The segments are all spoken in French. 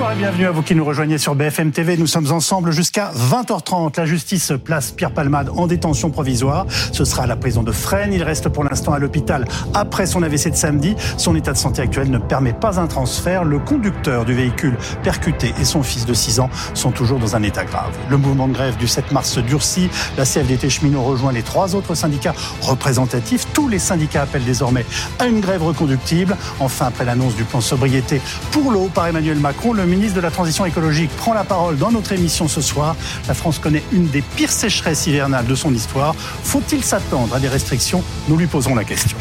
Bonsoir et bienvenue à vous qui nous rejoignez sur BFM TV. Nous sommes ensemble jusqu'à 20h30. La justice place Pierre Palmade en détention provisoire. Ce sera à la prison de Fresnes. Il reste pour l'instant à l'hôpital après son AVC de samedi. Son état de santé actuel ne permet pas un transfert. Le conducteur du véhicule percuté et son fils de 6 ans sont toujours dans un état grave. Le mouvement de grève du 7 mars se durcit. La CFDT cheminot rejoint les trois autres syndicats représentatifs. Tous les syndicats appellent désormais à une grève reconductible. Enfin, après l'annonce du plan sobriété pour l'eau par Emmanuel Macron, le ministre de la Transition écologique prend la parole dans notre émission ce soir. La France connaît une des pires sécheresses hivernales de son histoire. Faut-il s'attendre à des restrictions? Nous lui posons la question.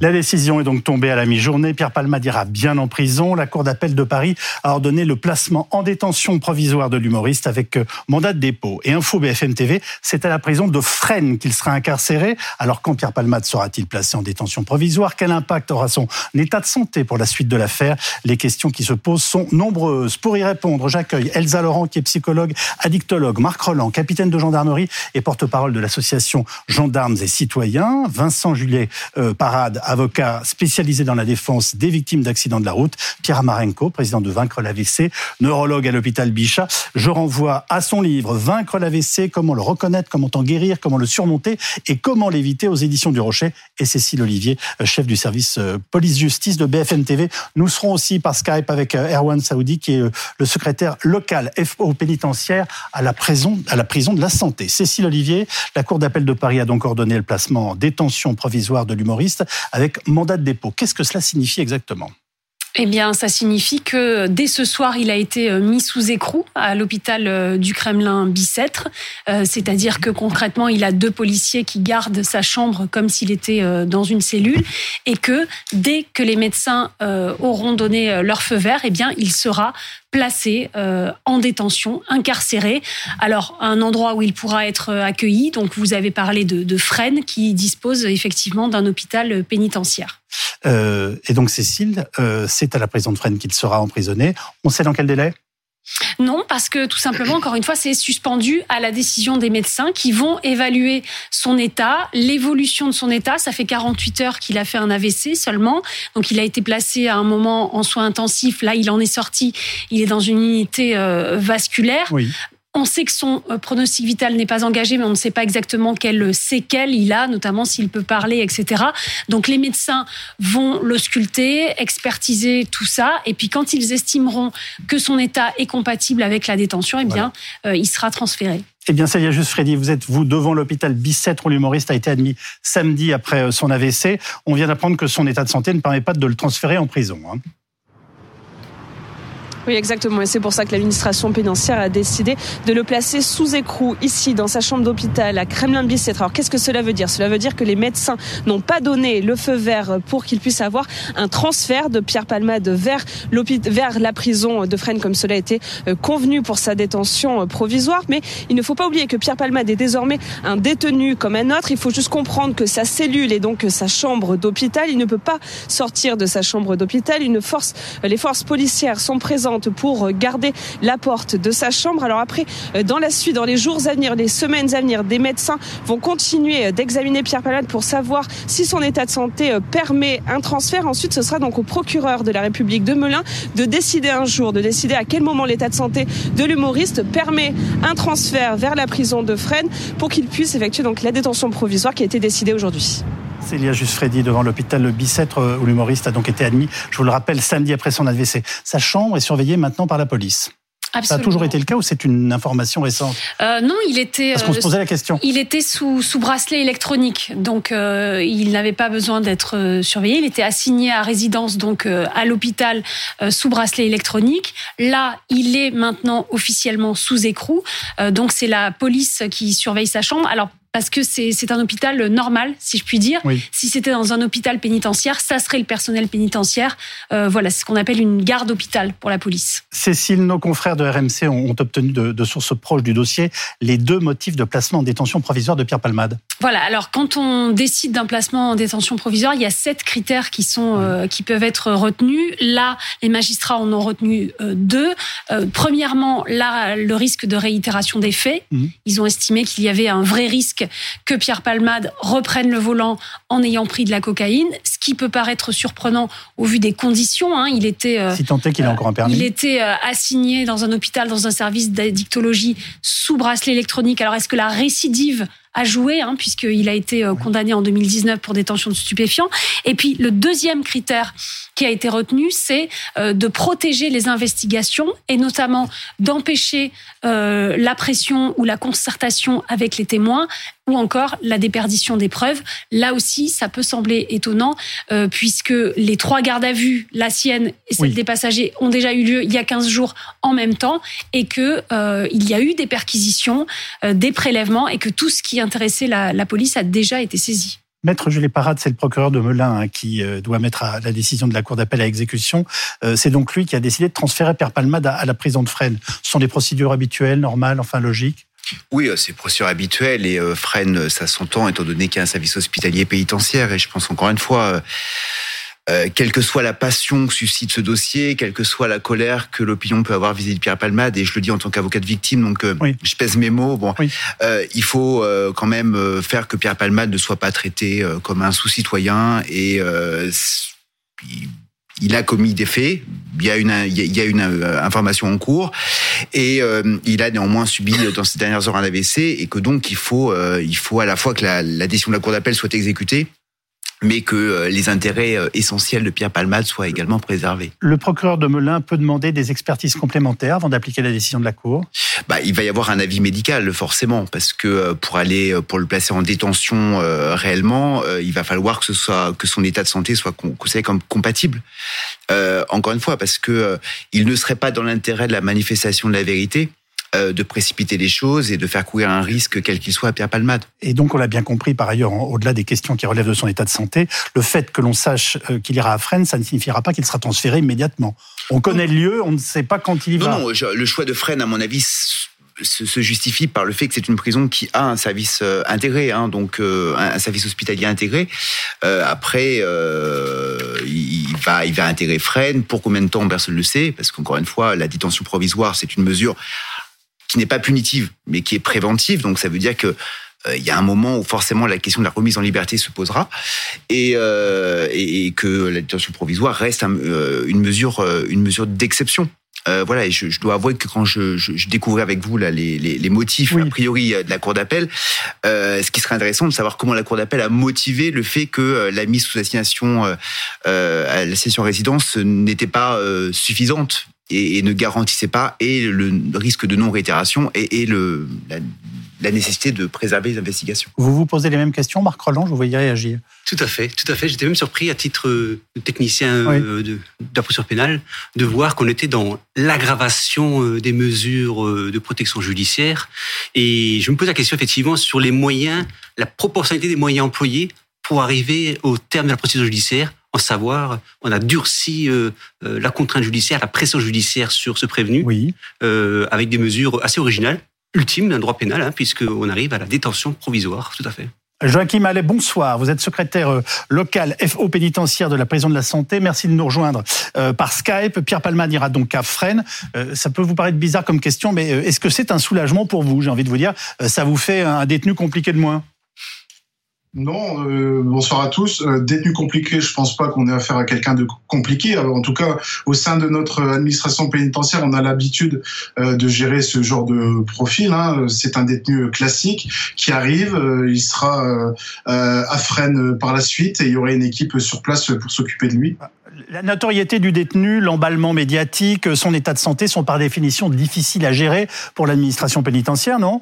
La décision est donc tombée à la mi-journée. Pierre Palmade ira bien en prison. La Cour d'appel de Paris a ordonné le placement en détention provisoire de l'humoriste avec euh, mandat de dépôt. Et Info BFM TV, c'est à la prison de Fresnes qu'il sera incarcéré. Alors quand Pierre Palmade sera-t-il placé en détention provisoire? Quel impact aura son état de santé pour la suite de l'affaire? Les questions qui se posent sont nombreuses. Pour y répondre, j'accueille Elsa Laurent qui est psychologue, addictologue, Marc Roland, capitaine de gendarmerie et porte-parole de l'association Gendarmes et Citoyens, Vincent Juliet euh, Parade avocat spécialisé dans la défense des victimes d'accidents de la route, Pierre Amarenko, président de Vaincre l'AVC, neurologue à l'hôpital Bichat. Je renvoie à son livre Vaincre l'AVC, comment le reconnaître, comment en guérir, comment le surmonter et comment l'éviter aux éditions du Rocher. Et Cécile Olivier, euh, chef du service euh, police-justice de BFM TV. Nous serons aussi par Skype avec euh, Erwan Saoudi, qui est le secrétaire local FO pénitentiaire à la prison, à la prison de la santé. Cécile Olivier, la Cour d'appel de Paris a donc ordonné le placement en détention provisoire de l'humoriste avec mandat de dépôt. Qu'est-ce que cela signifie exactement? Eh bien, ça signifie que dès ce soir, il a été euh, mis sous écrou à l'hôpital euh, du Kremlin Bicêtre. Euh, c'est-à-dire que concrètement, il a deux policiers qui gardent sa chambre comme s'il était dans une cellule, et que dès que les médecins auront donné leur feu vert, eh bien, il sera placé en détention, incarcéré. Alors, un endroit où il pourra être accueilli. Donc, vous avez parlé de, de Fresnes, qui dispose effectivement d'un hôpital pénitentiaire. Euh, et donc Cécile, euh, c'est à la prison de Fresnes qu'il sera emprisonné. On sait dans quel délai? Non, parce que tout simplement, encore une fois, c'est suspendu à la décision des médecins qui vont évaluer son état, l'évolution de son état. Ça fait 48 heures qu'il a fait un AVC seulement. Donc, il a été placé à un moment en soins intensifs. Là, il en est sorti. Il est dans une unité euh, vasculaire. Oui. On sait que son euh, pronostic vital n'est pas engagé, mais on ne sait pas exactement quelles séquelles il a, notamment s'il peut parler, etc. Donc les médecins vont l'ausculter, expertiser tout ça, et puis quand ils estimeront que son état est compatible avec la détention, eh bien, euh, il sera transféré. Eh bien, ça y est, juste Freddy, vous êtes vous devant l'hôpital Bicêtre où l'humoriste a été admis samedi après euh, son AVC. On vient d'apprendre que son état de santé ne permet pas de le transférer en prison. Hein. Oui, exactement. Et c'est pour ça que l'administration pénitentiaire a décidé de le placer sous écrou ici, dans sa chambre d'hôpital, à Kremlin-Bicêtre. Alors, qu'est-ce que cela veut dire? Cela veut dire que les médecins n'ont pas donné le feu vert pour qu'il puisse avoir un transfert de Pierre Palmade vers, vers la prison de Fresnes, comme cela a été euh, convenu pour sa détention euh, provisoire. Mais il ne faut pas oublier que Pierre Palmade est désormais un détenu comme un autre. Il faut juste comprendre que sa cellule et donc sa chambre d'hôpital, il ne peut pas sortir de sa chambre d'hôpital. Force, les forces policières sont présentes pour garder la porte de sa chambre. Alors après, euh, dans la suite, dans les jours à venir, les semaines à venir, des médecins vont continuer d'examiner Pierre Palade pour savoir si son état de santé euh, permet un transfert. Ensuite, ce sera donc au procureur de la République de Melun de décider un jour, de décider à quel moment l'état de santé de l'humoriste permet un transfert vers la prison de Fresnes pour qu'il puisse effectuer donc la détention provisoire qui a été décidée aujourd'hui. Célia Juste Freddy devant l'hôpital Bicêtre euh, où l'humoriste a donc été admis, je vous le rappelle, samedi après son AVC. Sa chambre est surveillée maintenant par la police. Absolument. Ça a toujours été le cas ou c'est une information récente? Euh, Non, il était. Parce qu'on se posait la question. Il était sous, sous bracelet électronique, donc euh, il n'avait pas besoin d'être euh, surveillé. Il était assigné à résidence, donc euh, à l'hôpital sous bracelet électronique. Là, il est maintenant officiellement sous écrou, donc c'est la police qui surveille sa chambre. Alors parce que c'est un hôpital normal, si je puis dire. Si c'était dans un hôpital pénitentiaire, ça serait le personnel pénitentiaire. Euh, voilà, c'est ce qu'on appelle une garde hôpital pour la police. Cécile, nos confrères de RMC ont, obtenu de, de, sources proches du dossier les deux motifs de placement en détention provisoire de Pierre Palmade. Voilà, alors quand on décide d'un placement en détention provisoire, il y a sept critères qui, sont, euh, qui peuvent être retenus. Là, les magistrats en ont retenu euh, deux. Premièrement, là, le risque de réitération des faits. Mmh. Ils ont estimé qu'il y avait un vrai risque risque que Pierre Palmade reprenne le volant en ayant pris de la cocaïne, ce qui peut paraître surprenant au vu des conditions. Hein. Il était, euh, si est qu'il a encore un permis. Il était euh, assigné dans un hôpital, dans un service d'addictologie sous bracelet électronique. Alors est-ce que la récidive a joué, hein, puisqu'il a été euh, condamné en 2019 pour détention de stupéfiants? Et puis le deuxième critère qui a été retenu, c'est euh, de protéger les investigations et notamment d'empêcher euh, la pression ou la concertation avec les témoins ou encore la déperdition des preuves. Là aussi, ça peut sembler étonnant euh, puisque les trois gardes à vue, la sienne et celle des passagers, ont déjà eu lieu il y a 15 jours en même temps et que euh, il y a eu des perquisitions, euh, des prélèvements et que tout ce qui intéressait la, la police a déjà été saisi. Maître Jules Parade, c'est le procureur de Melun hein, qui euh, doit mettre la décision de la Cour d'appel à exécution. Euh, c'est donc lui qui a décidé de transférer Père Palmade à la prison de Fresnes. Ce sont des procédures habituelles, normales, enfin logiques oui, euh, c'est procédure habituelle et Fresnes, ça s'entend étant donné qu'il y a un service hospitalier pénitentiaire. Et je pense encore une fois, euh, quelle que soit la passion que suscite ce dossier, quelle que soit la colère que l'opinion peut avoir vis-à-vis de Pierre Palmade, et je le dis en tant qu'avocat de victime, donc euh, je pèse mes mots. Bon, euh, il faut euh, quand même faire que Pierre Palmade ne soit pas traité comme un sous-citoyen et il, a commis des faits. Il y a une, il y a une information en cours et il a néanmoins subi dans ces dernières heures un AVC et que donc il faut, il faut à la fois que la, la décision de la cour d'appel soit exécutée mais que euh, les intérêts euh, essentiels de Pierre Palmade soient également préservés. Le procureur de Melun peut demander des expertises complémentaires avant d'appliquer la décision de la Cour? Bah, Il va y avoir un avis médical, forcément, parce que euh, pour aller, pour le placer en détention réellement, il va falloir que, ce soit, que son état de santé soit considéré comme compatible. encore une fois, parce que il ne serait pas dans l'intérêt de la manifestation de la vérité euh, de précipiter les choses et de faire courir un risque quel qu'il soit à Pierre Palmade. Et donc on l'a bien compris par ailleurs, au-delà des questions qui relèvent de son état de santé, le fait que l'on sache euh, qu'il ira à Fresnes, ça ne signifiera pas qu'il sera transféré immédiatement. On connaît le lieu, on ne sait pas quand il y va. Non, non, le choix de Fresnes, à mon avis, se justifie par le fait que c'est une prison qui a un service euh, intégré, hein, donc un service hospitalier intégré. après, il va, il va intégrer Fresnes. Pour combien de temps, personne ne le sait, parce qu'encore une fois, la détention provisoire, c'est une mesure qui n'est pas punitive, mais qui est préventive. Donc ça veut dire que euh, il y a un moment où forcément la question de la remise en liberté se posera et, euh, et, que la détention provisoire reste euh, une mesure, une mesure d'exception. voilà, et je, je, dois avouer que quand je, je, je découvrais avec vous là, les, les, les motifs a priori de la cour d'appel, euh, ce qui serait intéressant de savoir comment la cour d'appel a motivé le fait que la mise sous assignation euh, à la session résidence n'était pas suffisante et, ne garantissait pas et le risque de non-réitération et, et le, la, nécessité de préserver les investigations. Vous vous posez les mêmes questions, Marc Roland, je vous voyais réagir. Tout à fait, tout à fait. J'étais même surpris à titre de technicien euh, de, la procédure pénale de voir qu'on était dans l'aggravation euh, des mesures euh, de protection judiciaire. Et je me pose la question effectivement sur les moyens, la proportionnalité des moyens employés pour arriver au terme de la procédure judiciaire en savoir, on a durci euh, euh, la contrainte judiciaire, la pression judiciaire sur ce prévenu, oui. euh, avec des mesures assez originales, ultimes d'un droit pénal, hein, puisqu'on arrive à la détention provisoire, tout à fait. Joachim Allais, bonsoir. Vous êtes secrétaire local FO pénitentiaire de la prison de la santé. Merci de nous rejoindre par Skype. Pierre Palma ira donc à Fresnes. ça peut vous paraître bizarre comme question, mais est-ce que c'est un soulagement pour vous J'ai envie de vous dire, ça vous fait un détenu compliqué de moins? Non, euh, bonsoir à tous. Euh, détenu compliqué, je pense pas qu'on ait affaire à quelqu'un de compliqué. En tout cas, au sein de notre administration pénitentiaire, on a l'habitude euh, de gérer ce genre de profil. Hein. C'est un détenu classique qui arrive, il sera à Fresnes par la suite et il y aura une équipe sur place pour s'occuper de lui. La notoriété du détenu, l'emballement médiatique, son état de santé sont par définition difficiles à gérer pour l'administration pénitentiaire, non?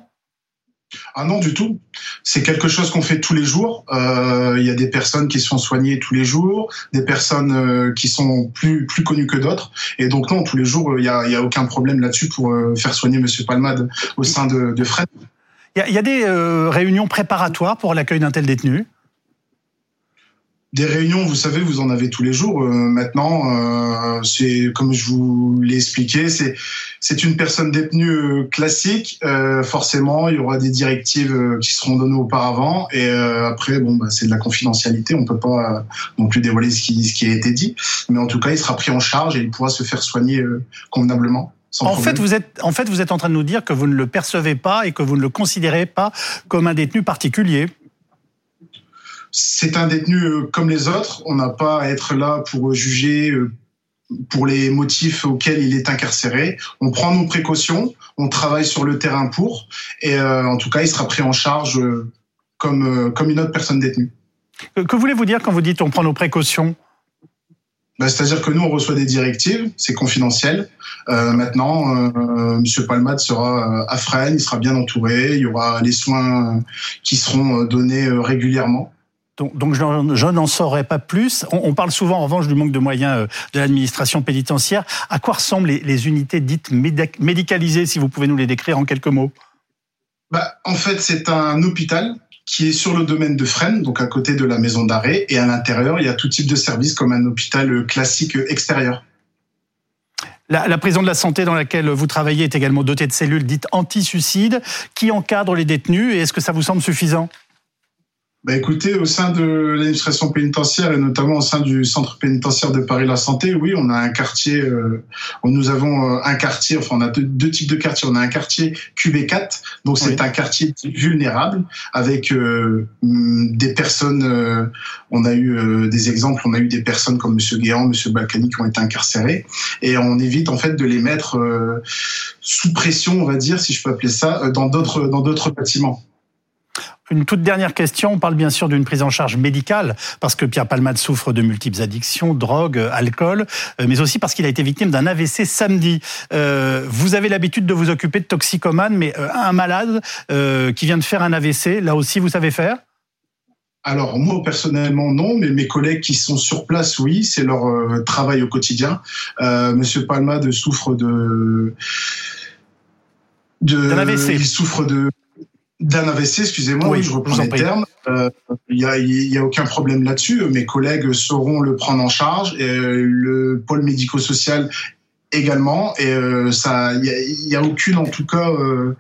Ah non, du tout. C'est quelque chose qu'on fait tous les jours. Euh, il y a des personnes qui sont soignées tous les jours, des personnes euh, qui sont plus plus connues que d'autres. Et donc non, tous les jours, il y a, y a aucun problème là-dessus pour euh, faire soigner Monsieur Palmade au sein de, de Fred. Il y a, des réunions préparatoires pour l'accueil d'un tel détenu des réunions, vous savez, vous en avez tous les jours. Euh, maintenant, euh, c'est comme je vous l'ai expliqué, c'est c'est une personne détenue euh, classique. Euh, forcément, il y aura des directives euh, qui seront données auparavant, et après, bon, bah, c'est de la confidentialité. On peut pas non plus dévoiler ce qui ce qui a été dit, mais en tout cas, il sera pris en charge et il pourra se faire soigner convenablement. en fait, vous êtes, en fait, vous êtes en train de nous dire que vous ne le percevez pas et que vous ne le considérez pas comme un détenu particulier. C'est un détenu euh, comme les autres. On n'a pas à être là pour juger euh, pour les motifs auxquels il est incarcéré. On prend nos précautions, on travaille sur le terrain pour, et euh, en tout cas, il sera pris en charge comme, comme une autre personne détenue. Que voulez-vous dire quand vous dites on prend nos précautions? Bah, c'est-à-dire que nous, on reçoit des directives, c'est confidentiel. Euh, maintenant, euh, Monsieur Palmade sera à Fresnes, il sera bien entouré, il y aura les soins qui seront donnés régulièrement. Donc, je, n'en saurais pas plus. On, parle souvent, en revanche, du manque de moyens de l'administration pénitentiaire. À quoi ressemblent les, unités dites médicalisées, si vous pouvez nous les décrire en quelques mots? Bah, En fait, c'est un hôpital qui est sur le domaine de Fresnes, donc à côté de la maison d'arrêt. Et à l'intérieur, il y a tout type de services comme un hôpital classique extérieur. La, la, prison de la santé dans laquelle vous travaillez est également dotée de cellules dites anti-suicide qui encadrent les détenus. Et est-ce que ça vous semble suffisant? Bah écoutez, au sein de l'administration pénitentiaire et notamment au sein du centre pénitentiaire de Paris-La Santé, oui, on a un quartier, euh, nous avons euh, un quartier, enfin on a deux, types de quartiers. On a un quartier QB4, donc c'est un quartier vulnérable avec euh, mm, des personnes, euh, on a eu des exemples, on a eu des personnes comme Monsieur Guéant, Monsieur Balkany qui ont été incarcérés et on évite en fait de les mettre sous pression, on va dire, si je peux appeler ça, dans d'autres dans d'autres bâtiments. Une toute dernière question. On parle bien sûr d'une prise en charge médicale parce que Pierre Palmade souffre de multiples addictions, drogue, alcool, euh, mais aussi parce qu'il a été victime d'un AVC samedi. Euh, vous avez l'habitude de vous occuper de toxicomanes, mais euh, un malade qui vient de faire un AVC, là aussi, vous savez faire? Alors moi personnellement non, mais mes collègues qui sont sur place, oui, c'est leur travail au quotidien. Monsieur Palmade souffre de de AVC. Il souffre de d'un AVC, excusez-moi, je reprends les termes. Euh, il n'y a, y a aucun problème là-dessus. Mes collègues sauront le prendre en charge. Et le pôle médico-social également. Et euh, ça, il n'y a, a, aucune, en tout cas, euh,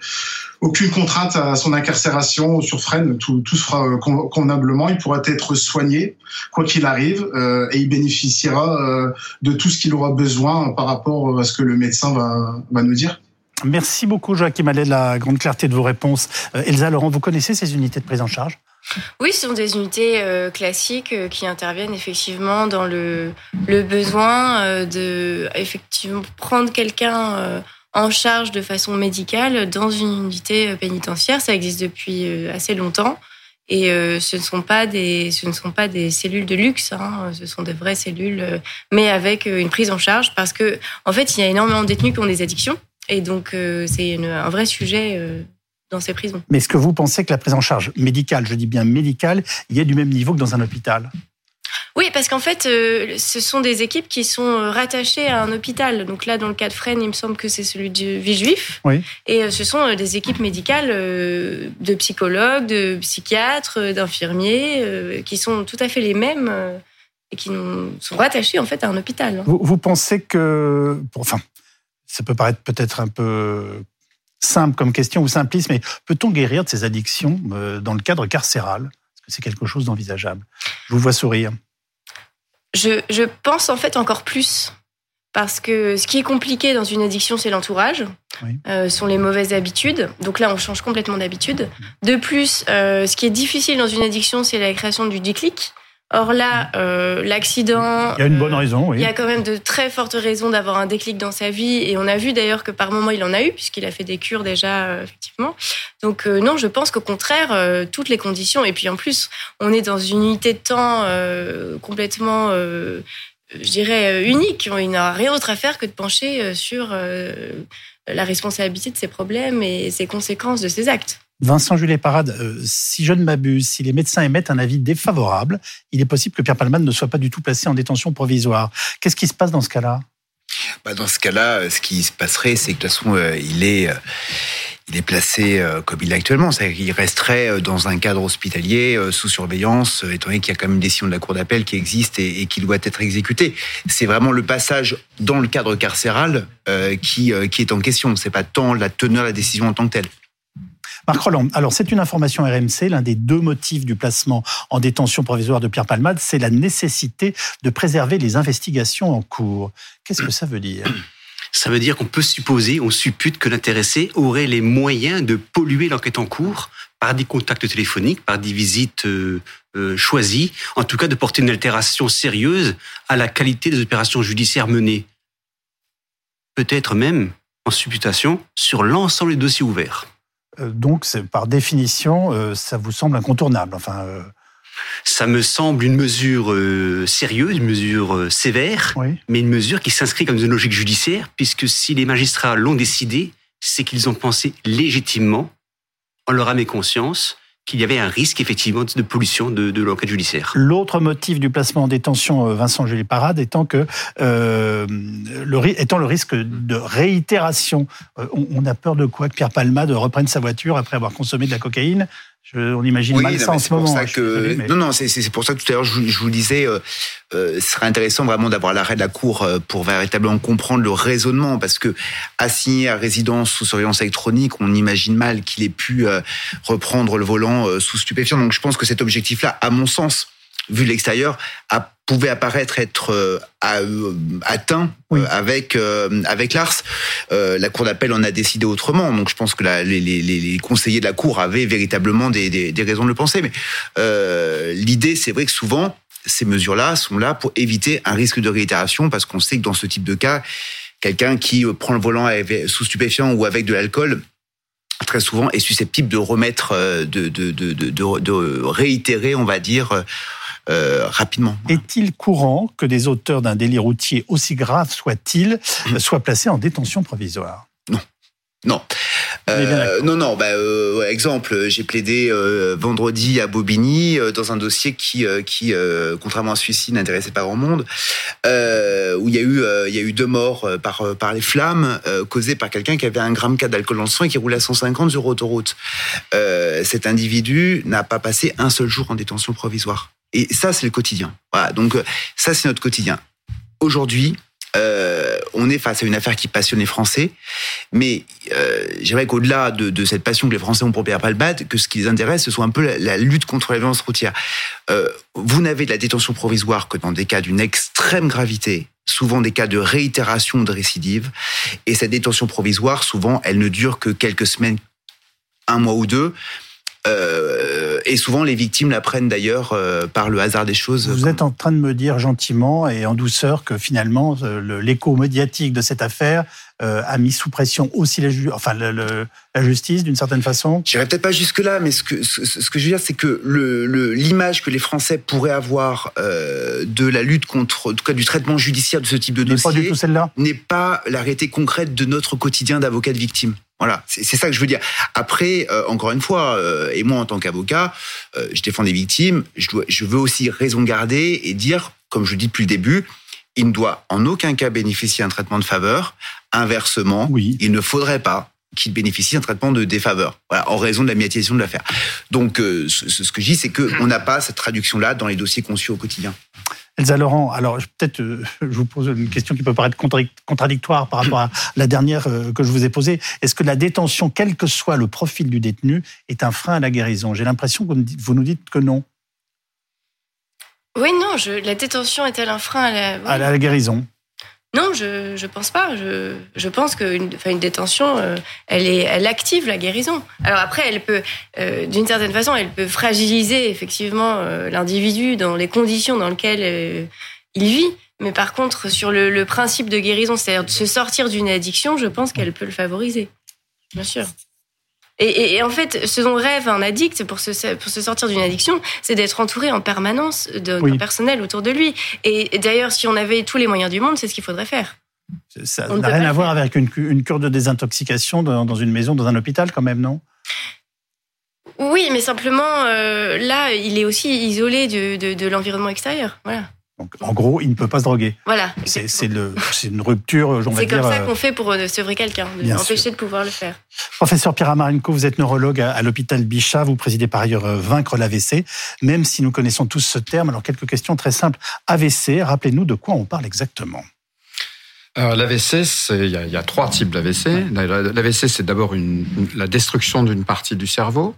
aucune contrainte à son incarcération sur Fresnes. Tout, tout se fera convenablement. Il pourra être soigné, quoi qu'il arrive, et il bénéficiera de tout ce qu'il aura besoin par rapport à ce que le médecin va, va nous dire. Merci beaucoup, Joachim Allais, de la grande clarté de vos réponses. Euh, Elsa Laurent, vous connaissez ces unités de prise en charge? Oui, ce sont des unités euh, classiques euh, qui interviennent effectivement dans le, le besoin de effectivement prendre quelqu'un en charge de façon médicale dans une unité pénitentiaire. Ça existe depuis assez longtemps. Et ce ne sont pas des, ce ne sont pas des cellules de luxe, hein, ce sont des vraies cellules, mais avec une prise en charge parce que, en fait, il y a énormément de détenus qui ont des addictions. Et donc, euh, c'est un vrai sujet euh, dans ces prisons. Mais est-ce que vous pensez que la prise en charge médicale, je dis bien médicale, y est du même niveau que dans un hôpital? Oui, parce qu'en fait, euh, ce sont des équipes qui sont rattachées à un hôpital. Donc là, dans le cas de Fresnes, il me semble que c'est celui du Villejuif. Oui. Et ce sont des équipes médicales de psychologues, de psychiatres, d'infirmiers, qui sont tout à fait les mêmes et qui sont rattachés en fait à un hôpital. Vous, vous pensez que, enfin, ça peut paraître peut-être un peu simple comme question ou simpliste, mais peut-on guérir de ces addictions euh, dans le cadre carcéral? Est-ce que c'est quelque chose d'envisageable? Je vous vois sourire. Je, je, pense en fait encore plus. Parce que ce qui est compliqué dans une addiction, c'est l'entourage, oui. euh, sont les mauvaises habitudes. Donc là, on change complètement d'habitude. De plus, euh, ce qui est difficile dans une addiction, c'est la création du déclic. Or là, euh, l'accident. Il y a une bonne raison, oui. Il y a quand même de très fortes raisons d'avoir un déclic dans sa vie. Et on a vu d'ailleurs que par moment, il en a eu, puisqu'il a fait des cures déjà, euh, effectivement. Donc, euh, non, je pense qu'au contraire, euh, toutes les conditions. Et puis en plus, on est dans une unité de temps complètement, je dirais, unique. Il n'a rien d'autre à faire que de pencher sur la responsabilité de ses problèmes et ses conséquences de ses actes. Vincent Julet Parade, euh, si je ne m'abuse, si les médecins émettent un avis défavorable, il est possible que Pierre Palman ne soit pas du tout placé en détention provisoire. Qu'est-ce qui se passe dans ce cas-là? Bah Dans ce cas-là, euh, ce qui se passerait, c'est que de toute façon, euh, il est il est placé comme il est actuellement. C'est-à-dire qu'il resterait dans un cadre hospitalier sous surveillance, étant donné qu'il y a quand même une décision de la Cour d'appel qui existe et, qui doit être exécutée. C'est vraiment le passage dans le cadre carcéral qui, est en question. C'est pas tant la teneur de la décision en tant que telle. Marc Roland, alors c'est une information RMC, l'un des deux motifs du placement en détention provisoire de Pierre Palmade, c'est la nécessité de préserver les investigations en cours. Qu'est-ce que ça veut dire? Ça veut dire qu'on peut supposer, on suppute que l'intéressé aurait les moyens de polluer l'enquête en cours par des contacts téléphoniques, par des visites euh, euh, choisies, en tout cas de porter une altération sérieuse à la qualité des opérations judiciaires menées. Peut-être même en supputation sur l'ensemble des dossiers ouverts. Euh, donc, par définition, ça vous semble incontournable. Enfin, ça me semble une mesure euh, sérieuse, une mesure euh, sévère, mais une mesure qui s'inscrit comme une logique judiciaire, puisque si les magistrats l'ont décidé, c'est qu'ils ont pensé légitimement, en leur âme et conscience, qu'il y avait un risque effectivement de pollution de, l'enquête judiciaire. L'autre motif du placement en détention, euh, Vincent Julie Parade, étant que le, étant le risque de réitération. on, a peur de quoi que Pierre Palmade reprenne sa voiture après avoir consommé de la cocaïne? On imagine mal ça en ce moment. Que... Non, non, c'est pour ça que tout à l'heure, je, vous disais, euh, euh, ce serait intéressant vraiment d'avoir l'arrêt de la Cour euh, pour véritablement comprendre le raisonnement, parce que assigné à résidence sous surveillance électronique, on imagine mal qu'il ait pu reprendre le volant sous stupéfiant. Donc je pense que cet objectif-là, à mon sens, vu de l'extérieur, pouvait apparaître être euh, euh, atteint euh, avec avec l'ARS. la cour d'appel en a décidé autrement. Donc je pense que les, conseillers de la cour avaient véritablement des, raisons de le penser. Mais l'idée, c'est vrai que souvent ces mesures-là sont là pour éviter un risque de réitération, parce qu'on sait que dans ce type de cas, quelqu'un qui prend le volant sous stupéfiant ou avec de l'alcool très souvent est susceptible de remettre, de, de, de, de réitérer, on va dire, euh, rapidement. Est-il courant que des auteurs d'un délit routier aussi grave soit-il mmh. soient placés en détention provisoire? Non. Non. Euh, non, non. Bah, euh, exemple, j'ai plaidé euh, vendredi à Bobigny euh, dans un dossier qui, qui contrairement à celui-ci, n'intéressait pas grand monde, où il y a eu, il y a eu deux morts par par les flammes causées par quelqu'un qui avait un gramme 4 d'alcool dans le sang et qui roulait à 150 sur autoroute. cet individu n'a pas passé un seul jour en détention provisoire. Et ça, c'est le quotidien. Voilà. Donc ça, c'est notre quotidien. Aujourd'hui, euh, on est face à une affaire qui passionne les Français, mais euh, j'aimerais qu'au-delà de, cette passion que les Français ont pour Pierre Palmade, que ce qui les intéresse, ce soit un peu la, lutte contre la violence routière. Euh, vous n'avez de la détention provisoire que dans des cas d'une extrême gravité, souvent des cas de réitération de récidive, et cette détention provisoire, souvent, elle ne dure que quelques semaines, un mois ou deux. Euh, et souvent, les victimes l'apprennent d'ailleurs euh, par le hasard des choses. Vous êtes en train de me dire gentiment et en douceur que finalement, euh, l'écho médiatique de cette affaire a mis sous pression aussi la, enfin, la justice d'une certaine façon J'irai peut-être pas jusque-là, mais ce que, ce, que je veux dire, c'est que l'image le, que les Français pourraient avoir de la lutte contre, en tout cas du traitement judiciaire de ce type de dossier, n'est pas la réalité concrète de notre quotidien d'avocat de victime. Voilà, c'est ça que je veux dire. Après, euh, encore une fois, euh, et moi en tant qu'avocat, euh, je défends des victimes, je, dois, je veux aussi raison garder et dire, comme je le dis depuis le début, il ne doit en aucun cas bénéficier d'un traitement de faveur. Inversement, oui. il ne faudrait pas qu'il bénéficie d'un traitement de défaveur, voilà, en raison de la médiatisation de l'affaire. Donc, ce, ce, que je dis, c'est qu'on n'a pas cette traduction-là dans les dossiers conçus au quotidien. Elsa Laurent, alors peut-être euh, je vous pose une question qui peut paraître contradictoire par rapport à la dernière euh, que je vous ai posée. Est-ce que la détention, quel que soit le profil du détenu, est un frein à la guérison? J'ai l'impression que vous nous dites que non. Oui, non, je, la détention est-elle un frein à la guérison non, je je pense pas. Je je pense qu'une une détention, euh, elle est elle active la guérison. Alors après, elle peut euh, d'une certaine façon, elle peut fragiliser effectivement euh, l'individu dans les conditions dans lesquelles il vit. Mais par contre, sur le, le principe de guérison, c'est-à-dire de se sortir d'une addiction, je pense qu'elle peut le favoriser. Bien sûr. Et, en fait, ce dont rêve un addict pour se, pour se sortir d'une addiction, c'est d'être entouré en permanence d'un personnel autour de lui. Et, d'ailleurs, si on avait tous les moyens du monde, c'est ce qu'il faudrait faire. Ça n'a rien à voir avec une, cure de désintoxication dans, une maison, dans un hôpital quand même, non? Oui, mais simplement, euh, là, il est aussi isolé de, de l'environnement extérieur. Voilà en gros, il ne peut pas se droguer. Voilà. C'est une rupture, C'est comme ça euh, qu'on fait pour euh, sevrer quelqu'un, empêcher de pouvoir le faire. Professeur Pierre Amarenko, vous êtes neurologue à, l'hôpital Bichat, vous présidez par ailleurs euh, Vaincre l'AVC. Même si nous connaissons tous ce terme, alors quelques questions très simples. AVC, rappelez-nous de quoi on parle exactement. L'AVC, il y, a trois types d'AVC. L'AVC, c'est d'abord la destruction d'une partie du cerveau.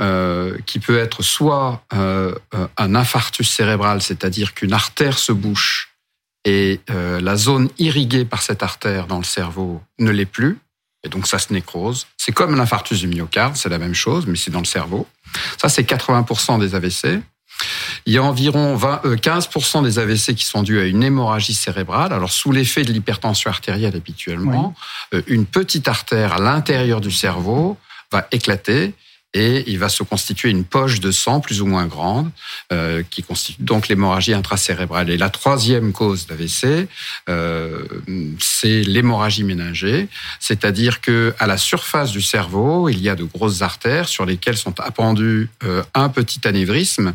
Euh, qui peut être soit euh, un infarctus cérébral, c'est-à-dire qu'une artère se bouche et euh, la zone irriguée par cette artère dans le cerveau ne l'est plus, et donc ça se nécrose. C'est comme l'infarctus du myocarde, c'est la même chose, mais c'est dans le cerveau. Ça, c'est 80% des AVC. Il y a environ 20, 15% des AVC qui sont dus à une hémorragie cérébrale. Alors, sous l'effet de l'hypertension artérielle habituellement, une petite artère à l'intérieur du cerveau va éclater et il va se constituer une poche de sang plus ou moins grande euh, qui constitue donc l'hémorragie intracérébrale. Et la troisième cause d'AVC, euh, c'est l'hémorragie méningée, c'est-à-dire que à la surface du cerveau, il y a de grosses artères sur lesquelles sont appendus euh, un petit anévrisme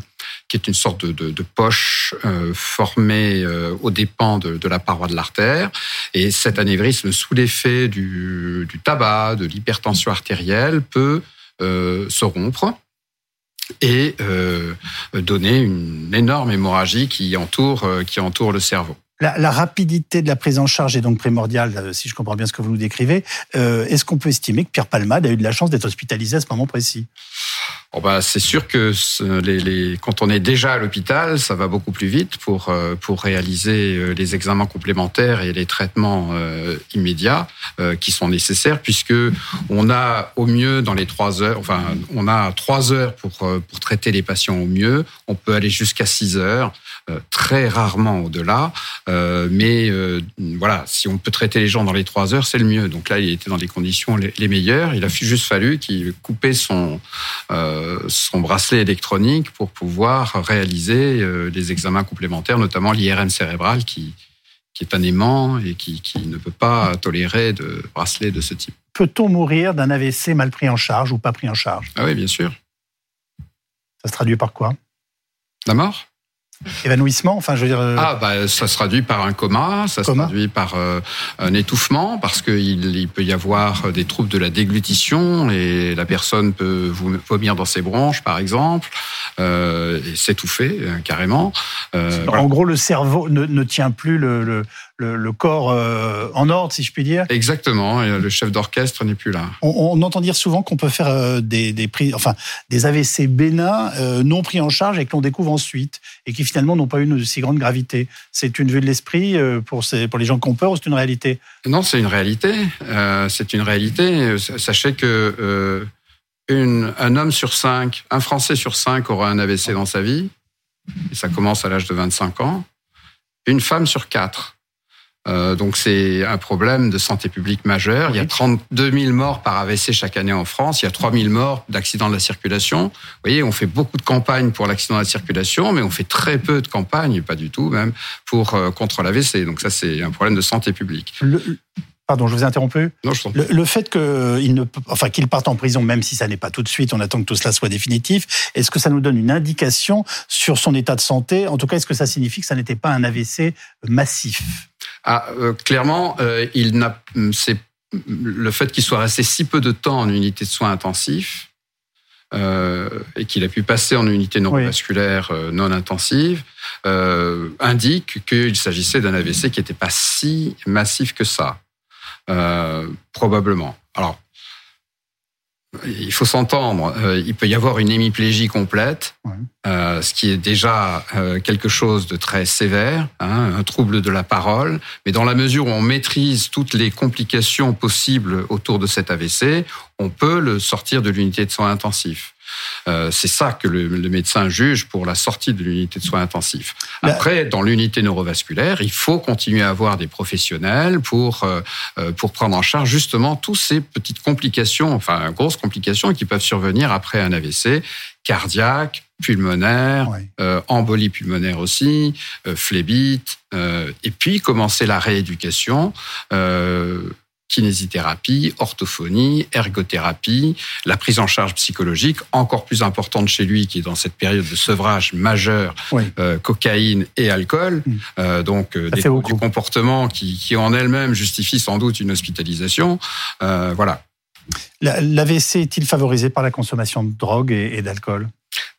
qui est une sorte de, poche euh, formée euh, aux dépens de, la paroi de l'artère. Et cet anévrisme, sous l'effet du, tabac, de l'hypertension artérielle, peut se rompre et euh, donner une énorme hémorragie qui entoure, euh, qui entoure le cerveau. La, rapidité de la prise en charge est donc primordiale, si je comprends bien ce que vous nous décrivez. Euh, Est-ce qu'on peut estimer que Pierre Palmade a eu de la chance d'être hospitalisé à ce moment précis? Oh bah, c'est sûr que les, quand on est déjà à l'hôpital, ça va beaucoup plus vite pour euh, pour réaliser euh, les examens complémentaires et les traitements euh, immédiats qui sont nécessaires, puisque on a au mieux dans les trois heures, enfin on a trois heures pour pour traiter les patients au mieux. On peut aller jusqu'à six heures, très rarement au-delà, mais voilà, si on peut traiter les gens dans les trois heures, c'est le mieux. Donc là, il était dans des conditions les, les meilleures. Il a juste fallu qu'il coupait son euh, son bracelet électronique pour pouvoir réaliser euh, des examens complémentaires, notamment l'IRM cérébral qui, qui est un aimant et qui, qui, ne peut pas tolérer de bracelet de ce type. Peut-on mourir d'un AVC mal pris en charge ou pas pris en charge? Ah oui, bien sûr. Ça se traduit par quoi? La mort? Évanouissement, enfin, je veux dire. Euh... Ah, bah, ça se traduit par un coma, ça coma. se traduit par euh, un étouffement, parce qu'il il peut y avoir des troubles de la déglutition et la personne peut vomir dans ses bronches, par exemple, euh, et s'étouffer carrément. en voilà. gros, le cerveau ne, ne tient plus le, le, le, le corps euh, en ordre, si je puis dire. Exactement. Et le chef d'orchestre n'est plus là. On, on, entend dire souvent qu'on peut faire euh, des, des prix, enfin, des AVC bénins euh, non pris en charge et que l'on découvre ensuite et qui finalement n'ont pas une si grande gravité. C'est une vue de l'esprit euh, pour, ces, pour les gens qui ont peur ou c'est une réalité? Non, c'est une réalité. Euh, c'est une réalité. Sachez que euh, une, un homme sur cinq, un Français sur cinq aura un AVC dans sa vie. Et ça commence à l'âge de 25 ans. Une femme sur quatre. Euh, donc c'est un problème de santé publique majeur. Oui. Il y a 32 000 morts par AVC chaque année en France. Il y a 3 000 morts d'accidents de la circulation. Vous voyez, on fait beaucoup de campagnes pour l'accident de la circulation, mais on fait très peu de campagnes, pas du tout même, pour euh, contre l'AVC. Donc ça c'est un problème de santé publique. Le... Pardon, je vous ai interrompu. Non, je le, le fait qu'il ne, enfin, qu'il parte en prison, même si ça n'est pas tout de suite, on attend que tout cela soit définitif. Est-ce que ça nous donne une indication sur son état de santé? En tout cas, est-ce que ça signifie que ça n'était pas un AVC massif? Ah, euh, Clairement, euh, il n'a, c'est le fait qu'il soit resté si peu de temps en unité de soins intensifs euh, et qu'il a pu passer en unité neurovasculaire oui. non intensive indique qu'il s'agissait d'un AVC qui n'était pas si massif que ça. Probablement. Alors, il faut s'entendre. Euh, il peut y avoir une hémiplégie complète, ouais. euh, ce qui est déjà euh, quelque chose de très sévère, hein, un trouble de la parole. Mais dans la mesure où on maîtrise toutes les complications possibles autour de cet AVC, on peut le sortir de l'unité de soins intensifs. Euh, c'est ça que le, le, médecin juge pour la sortie de l'unité de soins intensifs. Après, dans l'unité neurovasculaire, il faut continuer à avoir des professionnels pour euh, pour prendre en charge justement toutes ces petites complications, enfin grosses complications qui peuvent survenir après un AVC cardiaque, pulmonaire, euh, embolie pulmonaire aussi, euh, phlébite, euh, et puis commencer la rééducation kinésithérapie, orthophonie, ergothérapie, la prise en charge psychologique, encore plus importante chez lui, qui est dans cette période de sevrage majeur, oui. euh, cocaïne et alcool, mmh. euh, donc euh, des du comportement qui, qui en elle-même justifie sans doute une hospitalisation. Euh, voilà. L'AVC est-il favorisé par la consommation de drogue et, et d'alcool?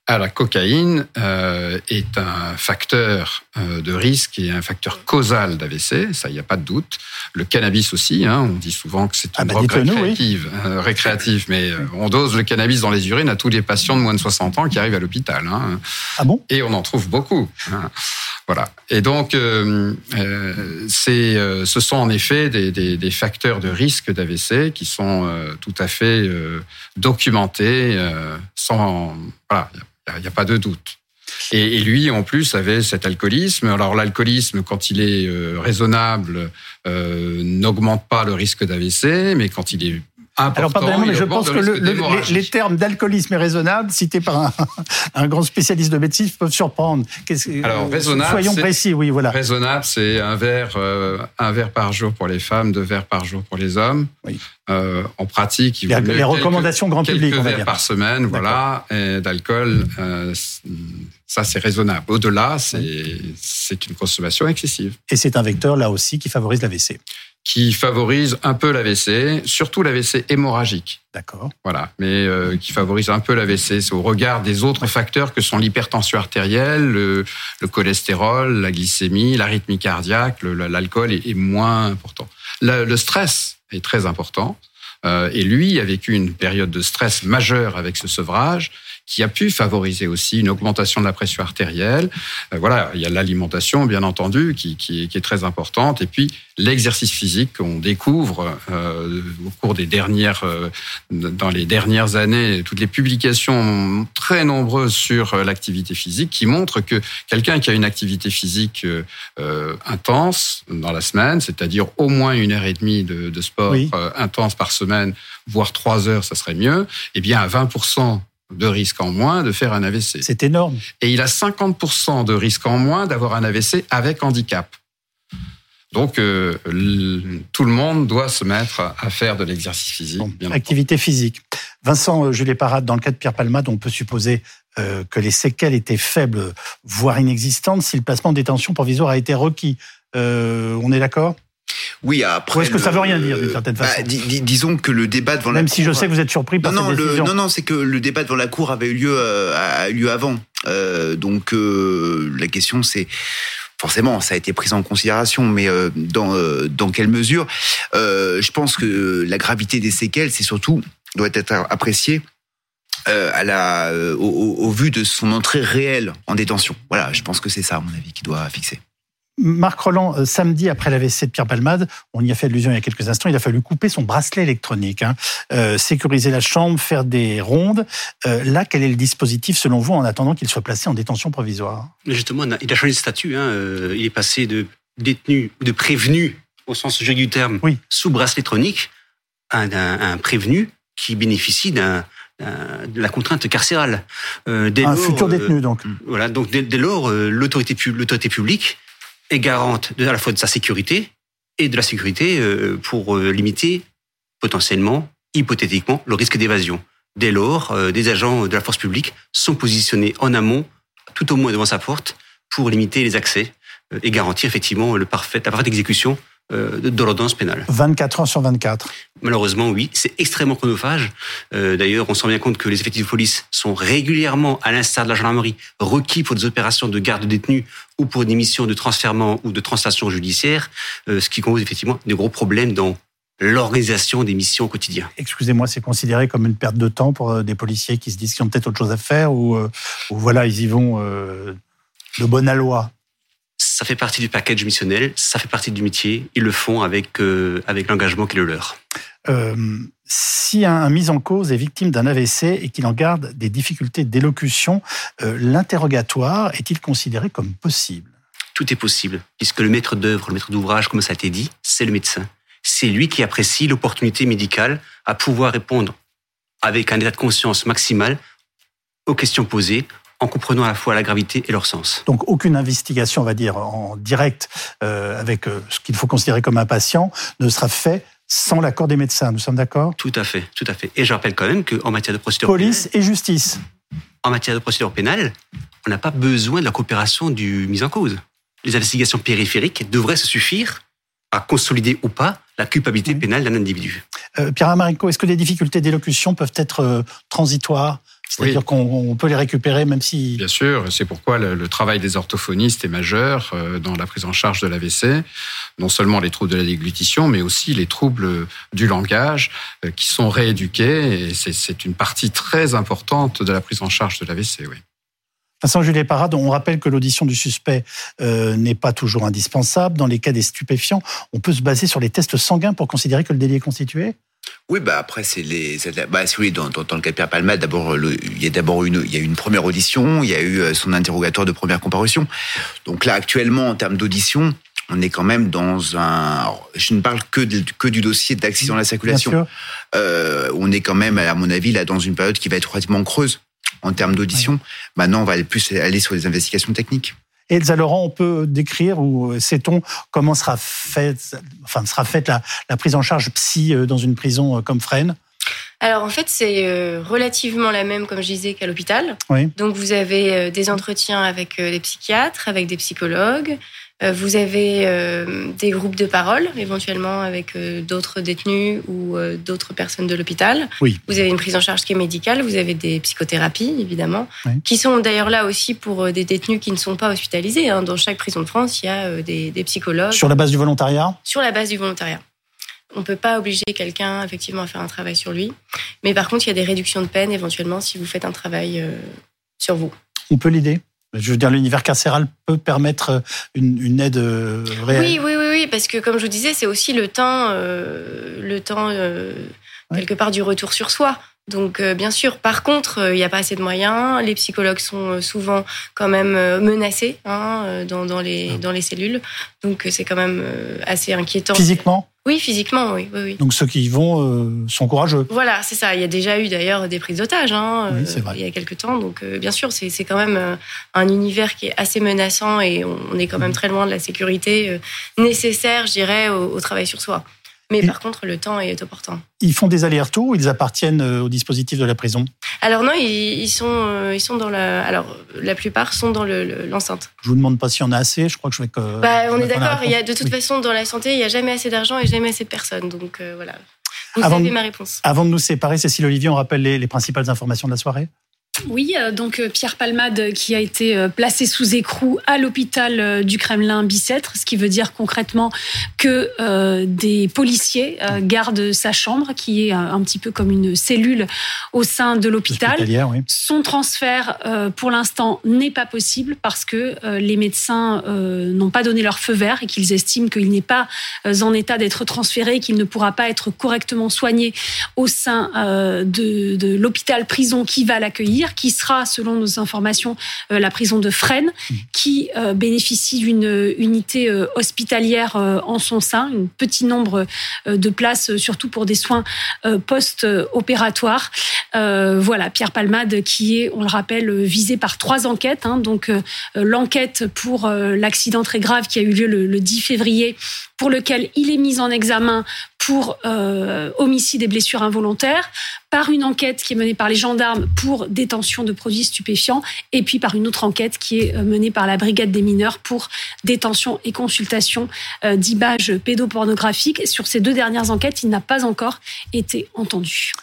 La cocaïne euh, est un facteur euh, de risque et un facteur causal d'AVC, ça, il n'y a pas de doute. Le cannabis aussi, hein, on dit souvent que c'est une ah bah drogue récréative, oui. euh, récréative, mais on dose le cannabis dans les urines à tous les patients de moins de 60 ans qui arrivent à l'hôpital. Hein. Ah bon? Et on en trouve beaucoup. Hein. Voilà. Et donc, euh, euh, c'est, euh, ce sont en effet des, des, des facteurs de risque d'AVC qui sont tout à fait documentés, sans, voilà, il n'y a, pas de doute. Et, lui, en plus, avait cet alcoolisme. Alors, l'alcoolisme, quand il est raisonnable, n'augmente pas le risque d'AVC, mais quand il est alors, pardonnez-moi, mais je pense que le, les, termes d'alcoolisme et raisonnable, cités par un, un, grand spécialiste de médecine, peuvent surprendre. Alors, raisonnable. Soyons précis, oui, voilà. Raisonnable, c'est un verre, euh, un verre par jour pour les femmes, deux verres par jour pour les hommes. Oui. Euh, en pratique, il les, les recommandations grand public, quelques on va verres par semaine, voilà, d'alcool. Euh, ça, c'est raisonnable. Au-delà, c'est une consommation excessive. Et c'est un vecteur, là aussi, qui favorise l'AVC qui favorise un peu l'AVC, surtout l'AVC hémorragique. D'accord. Voilà, mais euh, qui favorise un peu l'AVC. C'est au regard des autres facteurs que sont l'hypertension artérielle, le, le, cholestérol, la glycémie, l'arythmie cardiaque, l'alcool est, est, moins important. Le, le, stress est très important. Euh, et lui a vécu une période de stress majeure avec ce sevrage qui a pu favoriser aussi une augmentation de la pression artérielle. Euh, voilà, il y a l'alimentation, bien entendu, qui, qui, qui, est très importante, et puis l'exercice physique qu'on découvre euh, au cours des dernières, euh, dans les dernières années, toutes les publications très nombreuses sur l'activité physique qui montrent que quelqu'un qui a une activité physique euh, intense dans la semaine, c'est-à-dire au moins une heure et demie de, de sport intense par semaine, voire trois heures, ça serait mieux, eh bien à 20 de risque en moins de faire un AVC. C'est énorme. Et il a 50% de risque en moins d'avoir un AVC avec handicap. Donc, euh, tout le monde doit se mettre à faire de l'exercice physique. activité physique. Vincent euh, Jules Parade, dans le cas de Pierre Palmade, on peut supposer euh, que les séquelles étaient faibles, voire inexistantes, si le placement de détention provisoire a été requis. on est d'accord? Oui, après. Ou est-ce que ça veut rien dire d'une certaine bah, façon Disons que le débat devant Même la Même si je sais que vous êtes surpris par non, cette non, décision. non, non, c'est que le débat devant la Cour avait eu lieu, euh, a eu lieu avant. Euh, donc euh, la question c'est forcément, ça a été pris en considération, mais dans, dans quelle mesure? Je pense que la gravité des séquelles, c'est surtout doit être appréciée à la, au, au, vu de son entrée réelle en détention. Voilà, je pense que c'est ça, à mon avis, qui doit fixer. Marc Roland, euh, samedi après l'AVC de Pierre Palmade, on y a fait allusion il y a quelques instants, il a fallu couper son bracelet électronique, hein, euh, sécuriser la chambre, faire des rondes. Euh, là, quel est le dispositif selon vous en attendant qu'il soit placé en détention provisoire? Justement, il a changé de statut. Hein, euh, il est passé de détenu, de prévenu au sens juridique du terme, oui. sous bracelet électronique, à un, un prévenu qui bénéficie d'un de la contrainte carcérale. Euh, un lors, futur détenu, donc. voilà, donc dès, dès lors, l'autorité publique est garante de, à la fois de sa sécurité et de la sécurité euh, pour euh, limiter potentiellement, hypothétiquement, le risque d'évasion. Dès lors, euh, des agents de la force publique sont positionnés en amont, tout au moins devant sa porte, pour limiter les accès et garantir effectivement le parfait, la parfaite exécution de l'ordonnance pénale. 24 heures sur 24 Malheureusement, oui. C'est extrêmement chronophage. Euh, D'ailleurs, on se rend bien compte que les effectifs de police sont régulièrement, à l'instar de la gendarmerie, requis pour des opérations de garde de détenus ou pour des missions de transfèrement ou de translation judiciaire, euh, ce qui cause effectivement de gros problèmes dans l'organisation des missions au quotidien. Excusez-moi, c'est considéré comme une perte de temps pour euh, des policiers qui se disent qu'ils ont peut-être autre chose à faire ou, euh, ou voilà, ils y vont euh, de bonne loi ça fait partie du package missionnel, ça fait partie du métier. Ils le font avec, euh, avec l'engagement qui est le leur. Euh, si un, mis en cause est victime d'un AVC et qu'il en garde des difficultés d'élocution, euh, l'interrogatoire est-il considéré comme possible? Tout est possible, puisque le maître d'œuvre, le maître d'ouvrage, comme ça a été dit, c'est le médecin. C'est lui qui apprécie l'opportunité médicale à pouvoir répondre avec un état de conscience maximal aux questions posées, en comprenant à la fois la gravité et leur sens. Donc aucune investigation, on va dire, en direct euh, avec euh, ce qu'il faut considérer comme un patient ne sera fait sans l'accord des médecins. Nous sommes d'accord? Tout à fait, tout à fait. Et je rappelle quand même qu'en matière de procédure police et justice. En matière de procédure pénale, on n'a pas besoin de la coopération du mis en cause. Les investigations périphériques devraient se suffire à consolider ou pas la culpabilité pénale d'un individu. Euh, Pierre Amarico, est-ce que les difficultés d'élocution peuvent être transitoires? C'est-à-dire qu'on peut les récupérer même si... Bien sûr, c'est pourquoi le, le, travail des orthophonistes est majeur euh, dans la prise en charge de l'AVC. Non seulement les troubles de la déglutition, mais aussi les troubles du langage euh, qui sont rééduqués. Et c'est une partie très importante de la prise en charge de l'AVC, oui. Vincent Julie Parade, on rappelle que l'audition du suspect euh, n'est pas toujours indispensable. Dans les cas des stupéfiants, on peut se baser sur les tests sanguins pour considérer que le délit est constitué oui, bah après c'est les, bah oui, dans, dans, dans, le cas de Pierre Palmade, d'abord il y a d'abord une, il y a eu une première audition, il y a eu euh, son interrogatoire de première comparution. Donc là actuellement en termes d'audition, on est quand même dans un. Je ne parle que, que du dossier d'accident de la circulation. Euh, on est quand même, à mon avis, là dans une période qui va être relativement creuse en termes d'audition. Maintenant, on va plus aller sur les investigations techniques. Elsa Laurent, on peut décrire ou sait-on comment sera faite, enfin, sera faite la, la, prise en charge psy euh, dans une prison euh, comme Fresnes? Alors en fait, c'est euh, relativement la même, comme je disais, qu'à l'hôpital. Oui. Donc vous avez des entretiens avec des psychiatres, avec des psychologues, euh, vous avez euh, des groupes de parole, éventuellement avec euh, d'autres détenus ou d'autres personnes de l'hôpital. Oui. Vous avez une prise en charge qui est médicale. Vous avez des psychothérapies, évidemment, qui sont d'ailleurs là aussi pour des détenus qui ne sont pas hospitalisés. Hein. Dans chaque prison de France, il y a des, des psychologues. Sur la base du volontariat? Sur la base du volontariat. On ne peut pas obliger quelqu'un effectivement à faire un travail sur lui. Mais par contre, il y a des réductions de peine éventuellement si vous faites un travail sur vous. On peut l'aider? Je veux dire, l'univers carcéral peut permettre euh, une, aide euh, réelle. Oui, oui, oui, oui, parce que comme je vous disais, c'est aussi le temps, euh, le temps quelque part du retour sur soi. Donc bien sûr, par contre, il n'y a pas assez de moyens. Les psychologues sont souvent quand même menacés hein, dans, dans, les, dans les cellules. Donc c'est quand même assez inquiétant. Physiquement oui, physiquement, oui. oui, oui. Donc ceux qui y vont euh, sont courageux. Voilà, c'est ça. Il y a déjà eu d'ailleurs des prises d'otages hein, oui, euh, il y a quelques temps. Donc euh, bien sûr, c'est quand même un univers qui est assez menaçant et on est quand même très loin de la sécurité nécessaire, je dirais, au travail sur soi. Mais par contre, le temps est opportun. Ils font des allers-retours ou ils appartiennent euh, au dispositif de la prison? Alors non, ils, sont, euh, ils sont dans la. Alors la plupart sont dans l'enceinte. je vous demande pas s'il y en a assez. Je crois que je vais. Que, bah, on est d'accord. Il y a de toute façon dans la santé, il n'y a jamais assez d'argent et jamais assez de personnes. Donc euh, voilà. Vous avant avez ma réponse. Avant de nous séparer, Cécile Olivier, on rappelle les principales informations de la soirée? Oui, euh, donc euh, Pierre Palmade qui a été euh, placé sous écrou à l'hôpital du Kremlin Bicêtre, ce qui veut dire concrètement que des policiers gardent sa chambre, qui est un petit peu comme une cellule au sein de l'hôpital. Son transfert, pour l'instant, n'est pas possible parce que les médecins n'ont pas donné leur feu vert et qu'ils estiment qu'il n'est pas en état d'être transféré, qu'il ne pourra pas être correctement soigné au sein de, de l'hôpital prison qui va l'accueillir qui sera, selon nos informations, euh, la prison de Fresnes, qui euh, bénéficie d'une unité euh, hospitalière en son sein, un petit nombre de places, surtout pour des soins post-opératoires. voilà, Pierre Palmade, qui est, on le rappelle, visé par trois enquêtes. Hein. donc, l'enquête pour l'accident très grave qui a eu lieu le 10 février, pour lequel il est mis en examen pour euh, homicide et blessures involontaires, par une enquête qui est menée par les gendarmes pour détention de produits stupéfiants, et puis par une autre enquête qui est euh, menée par la brigade des mineurs pour détention et consultation euh, d'images pédopornographiques. Sur ces deux dernières enquêtes, il n'a pas encore été entendu.